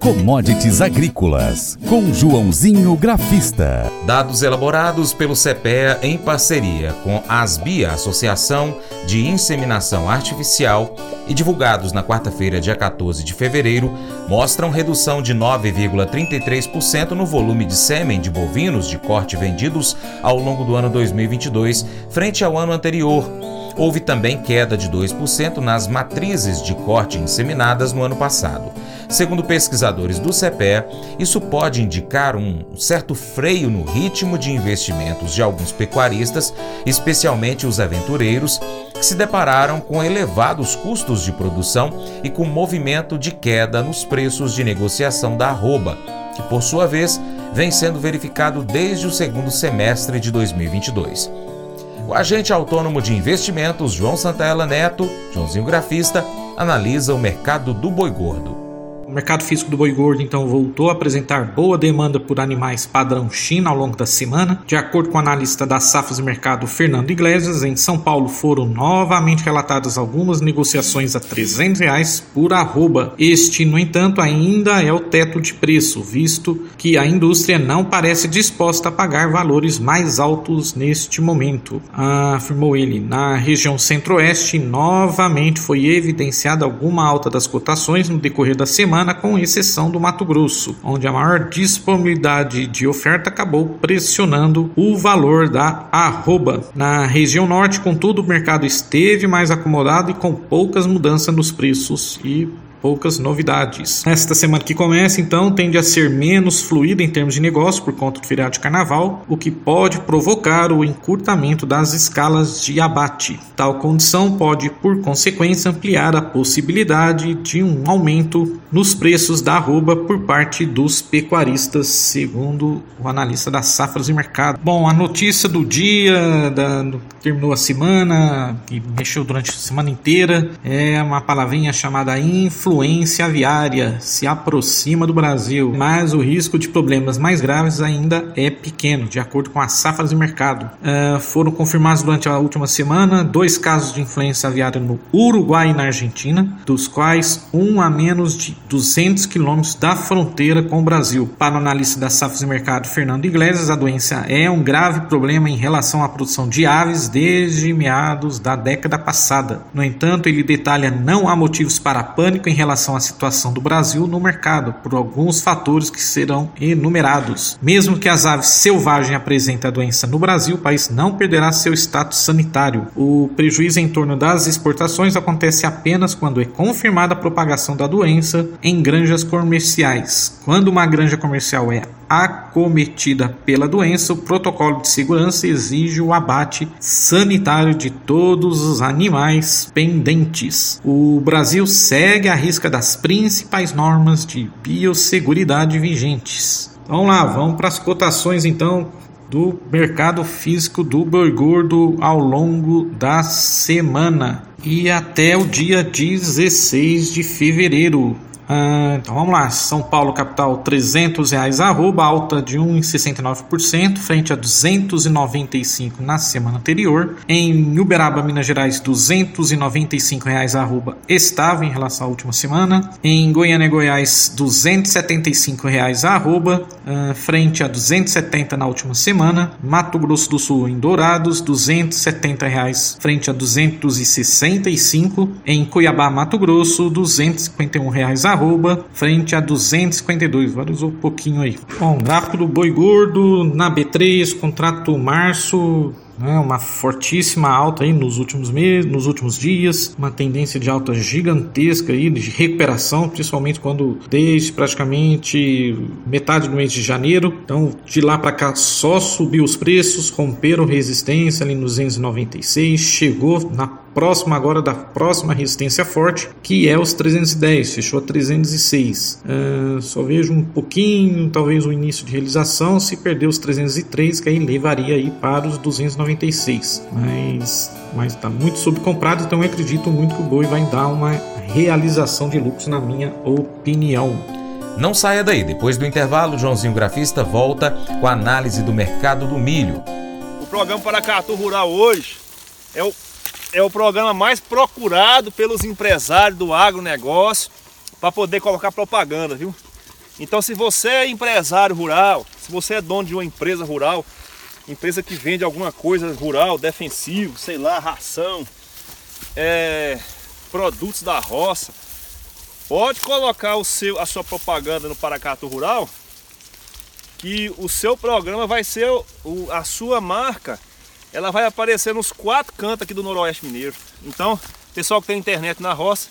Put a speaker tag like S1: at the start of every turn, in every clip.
S1: Commodities Agrícolas, com Joãozinho Grafista.
S2: Dados elaborados pelo CPEA em parceria com a ASBIA, Associação de Inseminação Artificial, e divulgados na quarta-feira, dia 14 de fevereiro, mostram redução de 9,33% no volume de sêmen de bovinos de corte vendidos ao longo do ano 2022, frente ao ano anterior. Houve também queda de 2% nas matrizes de corte inseminadas no ano passado. Segundo pesquisadores do CPE, isso pode indicar um certo freio no ritmo de investimentos de alguns pecuaristas, especialmente os aventureiros, que se depararam com elevados custos de produção e com movimento de queda nos preços de negociação da arroba, que por sua vez vem sendo verificado desde o segundo semestre de 2022. O agente autônomo de investimentos João Santella Neto, Joãozinho Grafista, analisa o mercado do boi gordo.
S3: O mercado físico do boi gordo então voltou a apresentar boa demanda por animais padrão China ao longo da semana. De acordo com o analista das safras mercado Fernando Iglesias, em São Paulo foram novamente relatadas algumas negociações a 300 reais por arroba. Este, no entanto, ainda é o teto de preço, visto que a indústria não parece disposta a pagar valores mais altos neste momento, afirmou ele. Na região centro-oeste, novamente foi evidenciada alguma alta das cotações no decorrer da semana semana, com exceção do Mato Grosso, onde a maior disponibilidade de oferta acabou pressionando o valor da arroba. Na região norte, contudo, o mercado esteve mais acomodado e com poucas mudanças nos preços e poucas novidades. Esta semana que começa, então, tende a ser menos fluida em termos de negócio por conta do feriado de carnaval, o que pode provocar o encurtamento das escalas de abate. Tal condição pode, por consequência, ampliar a possibilidade de um aumento nos preços da arroba por parte dos pecuaristas, segundo o analista das safras e mercado. Bom, a notícia do dia, da, terminou a semana, que mexeu durante a semana inteira, é uma palavrinha chamada influência influência aviária se aproxima do Brasil, mas o risco de problemas mais graves ainda é pequeno, de acordo com as safras de mercado. Uh, foram confirmados durante a última semana dois casos de influência aviária no Uruguai e na Argentina, dos quais um a menos de 200 quilômetros da fronteira com o Brasil. Para o analista das safras de mercado Fernando Iglesias, a doença é um grave problema em relação à produção de aves desde meados da década passada. No entanto, ele detalha não há motivos para pânico em relação à situação do Brasil no mercado, por alguns fatores que serão enumerados. Mesmo que as aves selvagens apresentem a doença no Brasil, o país não perderá seu status sanitário. O prejuízo em torno das exportações acontece apenas quando é confirmada a propagação da doença em granjas comerciais. Quando uma granja comercial é acometida pela doença, o protocolo de segurança exige o abate sanitário de todos os animais pendentes. O Brasil segue a risca das principais normas de biosseguridade vigentes. Vamos lá, vamos para as cotações então do mercado físico do boi gordo ao longo da semana e até o dia 16 de fevereiro. Ah, então vamos lá, São Paulo capital 300 reais arroba, alta de 1,69% frente a 295 na semana anterior. Em Uberaba, Minas Gerais 295 reais arroba, estável em relação à última semana. Em Goiânia, Goiás 275 reais arroba, ah, frente a 270 na última semana. Mato Grosso do Sul em Dourados 270 reais frente a 265. Em Cuiabá, Mato Grosso 251 reais arroba arroba, frente a 252, valorizou um pouquinho aí. Bom, gráfico do boi gordo na B3, contrato março, né, uma fortíssima alta aí nos últimos meses, nos últimos dias, uma tendência de alta gigantesca aí de recuperação, principalmente quando desde praticamente metade do mês de janeiro, então de lá para cá só subiu os preços, romperam resistência ali nos 296, chegou na próxima agora da próxima resistência forte, que é os 310, fechou a 306. Uh, só vejo um pouquinho, talvez o início de realização, se perder os 303, que aí levaria aí para os 296. Mas mas está muito subcomprado, então eu acredito muito que o boi vai dar uma realização de lucros, na minha opinião.
S2: Não saia daí, depois do intervalo, Joãozinho Grafista volta com a análise do mercado do milho.
S4: O programa Paracatu Rural hoje é o é o programa mais procurado pelos empresários do agronegócio para poder colocar propaganda, viu? Então se você é empresário rural, se você é dono de uma empresa rural, empresa que vende alguma coisa rural, defensivo, sei lá, ração, é, produtos da roça, pode colocar o seu, a sua propaganda no Paracato Rural, que o seu programa vai ser o, a sua marca, ela vai aparecer nos quatro cantos aqui do Noroeste Mineiro. Então, pessoal que tem internet na roça,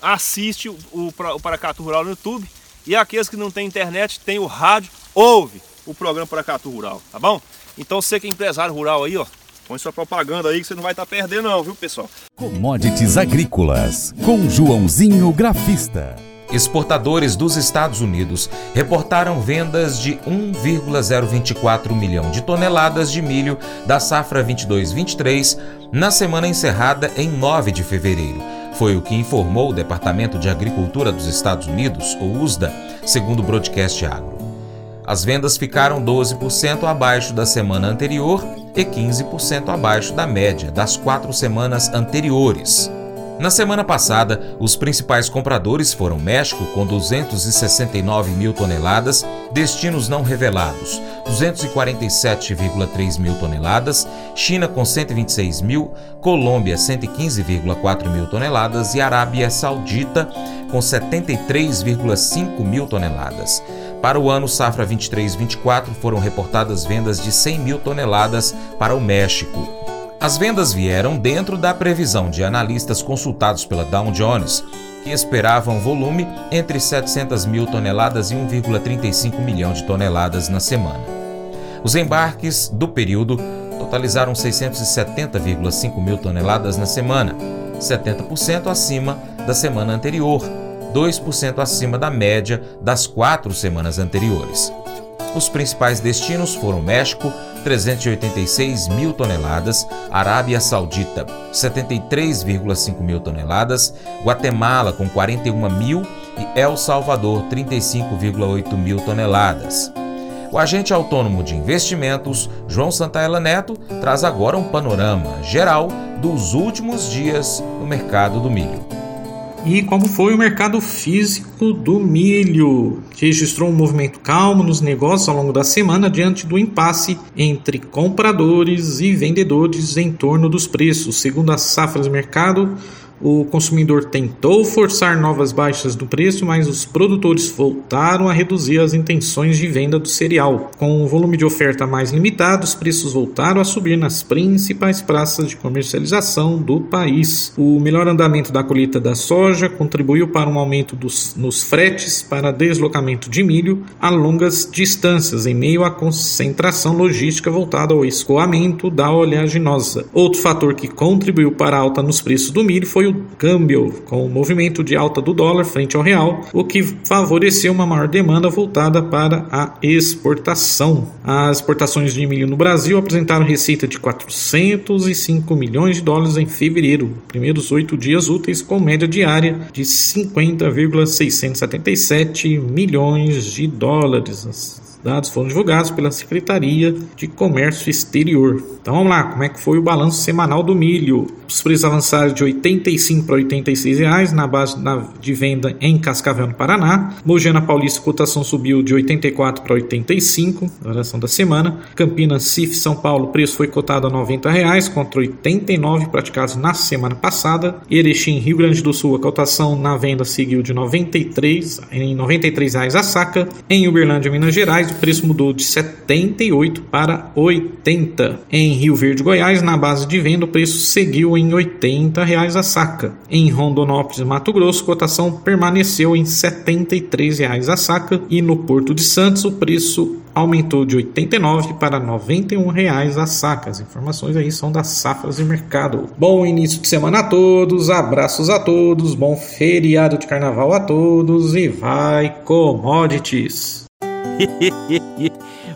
S4: assiste o, o, Paracato Rural no YouTube. E aqueles que não têm internet, tem o rádio, ouve o programa Paracatu Rural, tá bom? Então você que é empresário rural aí, ó, põe sua propaganda aí que você não vai estar tá perdendo não, viu pessoal?
S1: Commodities Agrícolas, com Joãozinho Grafista.
S2: Exportadores dos Estados Unidos reportaram vendas de 1,024 milhão de toneladas de milho da safra 22-23 na semana encerrada em 9 de fevereiro. Foi o que informou o Departamento de Agricultura dos Estados Unidos, o USDA, segundo o Broadcast Agro. As vendas ficaram 12% abaixo da semana anterior e 15% abaixo da média das quatro semanas anteriores. Na semana passada, os principais compradores foram México, com 269 mil toneladas, destinos não revelados, 247,3 mil toneladas, China com 126 mil, Colômbia 115,4 mil toneladas e Arábia Saudita com 73,5 mil toneladas. Para o ano safra 23-24 foram reportadas vendas de 100 mil toneladas para o México. As vendas vieram dentro da previsão de analistas consultados pela Dow Jones, que esperavam volume entre 700 mil toneladas e 1,35 milhão de toneladas na semana. Os embarques do período totalizaram 670,5 mil toneladas na semana, 70% acima da semana anterior, 2% acima da média das quatro semanas anteriores. Os principais destinos foram México, 386 mil toneladas, Arábia Saudita, 73,5 mil toneladas, Guatemala, com 41 mil e El Salvador, 35,8 mil toneladas. O agente autônomo de investimentos, João Santaella Neto, traz agora um panorama geral dos últimos dias no mercado do milho
S3: e como foi o mercado físico do milho, que registrou um movimento calmo nos negócios ao longo da semana diante do impasse entre compradores e vendedores em torno dos preços. Segundo as safras do mercado, o consumidor tentou forçar novas baixas do preço, mas os produtores voltaram a reduzir as intenções de venda do cereal. Com o volume de oferta mais limitado, os preços voltaram a subir nas principais praças de comercialização do país. O melhor andamento da colheita da soja contribuiu para um aumento dos, nos fretes para deslocamento de milho a longas distâncias, em meio à concentração logística voltada ao escoamento da oleaginosa. Outro fator que contribuiu para a alta nos preços do milho foi o câmbio, com o movimento de alta do dólar frente ao real, o que favoreceu uma maior demanda voltada para a exportação. As exportações de milho no Brasil apresentaram receita de 405 milhões de dólares em fevereiro, primeiros oito dias úteis, com média diária de 50,677 milhões de dólares dados foram divulgados pela Secretaria de Comércio Exterior. Então vamos lá, como é que foi o balanço semanal do milho? Os preços avançaram de 85 para 86 reais na base de venda em Cascavel, no Paraná. Mogiana Paulista, cotação subiu de 84 para 85, variação da semana. Campinas, Cif, São Paulo, preço foi cotado a 90 reais contra 89 praticados na semana passada. Erechim, Rio Grande do Sul, a cotação na venda seguiu de 93 em 93 reais a saca. Em Uberlândia, Minas Gerais, preço mudou de 78 para 80. Em Rio Verde, Goiás, na base de venda, o preço seguiu em 80 reais a saca. Em Rondonópolis, Mato Grosso, cotação permaneceu em 73 reais a saca e no Porto de Santos o preço aumentou de 89 para 91 reais a saca. As informações aí são das safras de mercado. Bom início de semana a todos, abraços a todos, bom feriado de carnaval a todos e vai commodities.
S5: 嘿嘿嘿嘿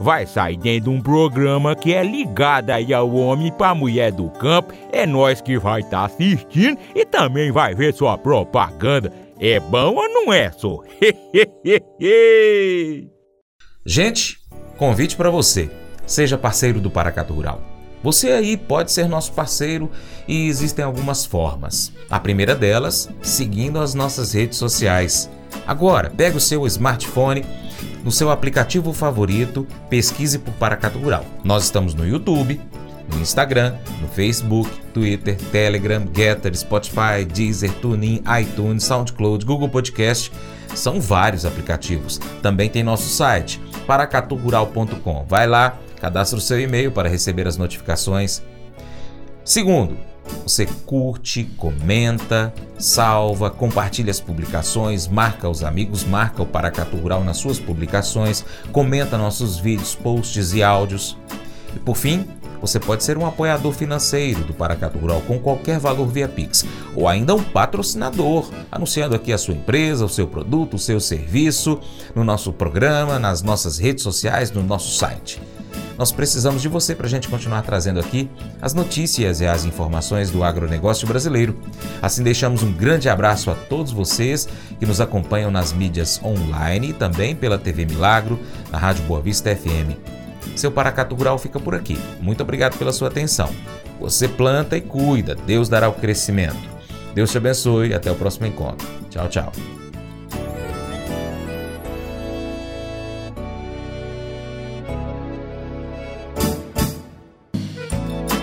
S5: vai sair dentro de um programa que é ligado aí ao homem para mulher do campo. É nós que vai estar tá assistindo e também vai ver sua propaganda. É bom ou não é, só?
S2: Gente, convite para você. Seja parceiro do Paracato Rural. Você aí pode ser nosso parceiro e existem algumas formas. A primeira delas, seguindo as nossas redes sociais. Agora, pega o seu smartphone, no seu aplicativo favorito, pesquise por Paracato Rural. Nós estamos no YouTube, no Instagram, no Facebook, Twitter, Telegram, Getter, Spotify, Deezer, TuneIn, iTunes, SoundCloud, Google Podcast. São vários aplicativos. Também tem nosso site, paracaturural.com. Vai lá, cadastre o seu e-mail para receber as notificações. Segundo, você curte, comenta, salva, compartilha as publicações, marca os amigos, marca o Paracatu Rural nas suas publicações, comenta nossos vídeos, posts e áudios. E por fim, você pode ser um apoiador financeiro do Paracatu Rural com qualquer valor via Pix, ou ainda um patrocinador, anunciando aqui a sua empresa, o seu produto, o seu serviço, no nosso programa, nas nossas redes sociais, no nosso site. Nós precisamos de você para a gente continuar trazendo aqui as notícias e as informações do agronegócio brasileiro. Assim, deixamos um grande abraço a todos vocês que nos acompanham nas mídias online e também pela TV Milagro, na Rádio Boa Vista FM. Seu Paracato Rural fica por aqui. Muito obrigado pela sua atenção. Você planta e cuida, Deus dará o crescimento. Deus te abençoe até o próximo encontro. Tchau, tchau.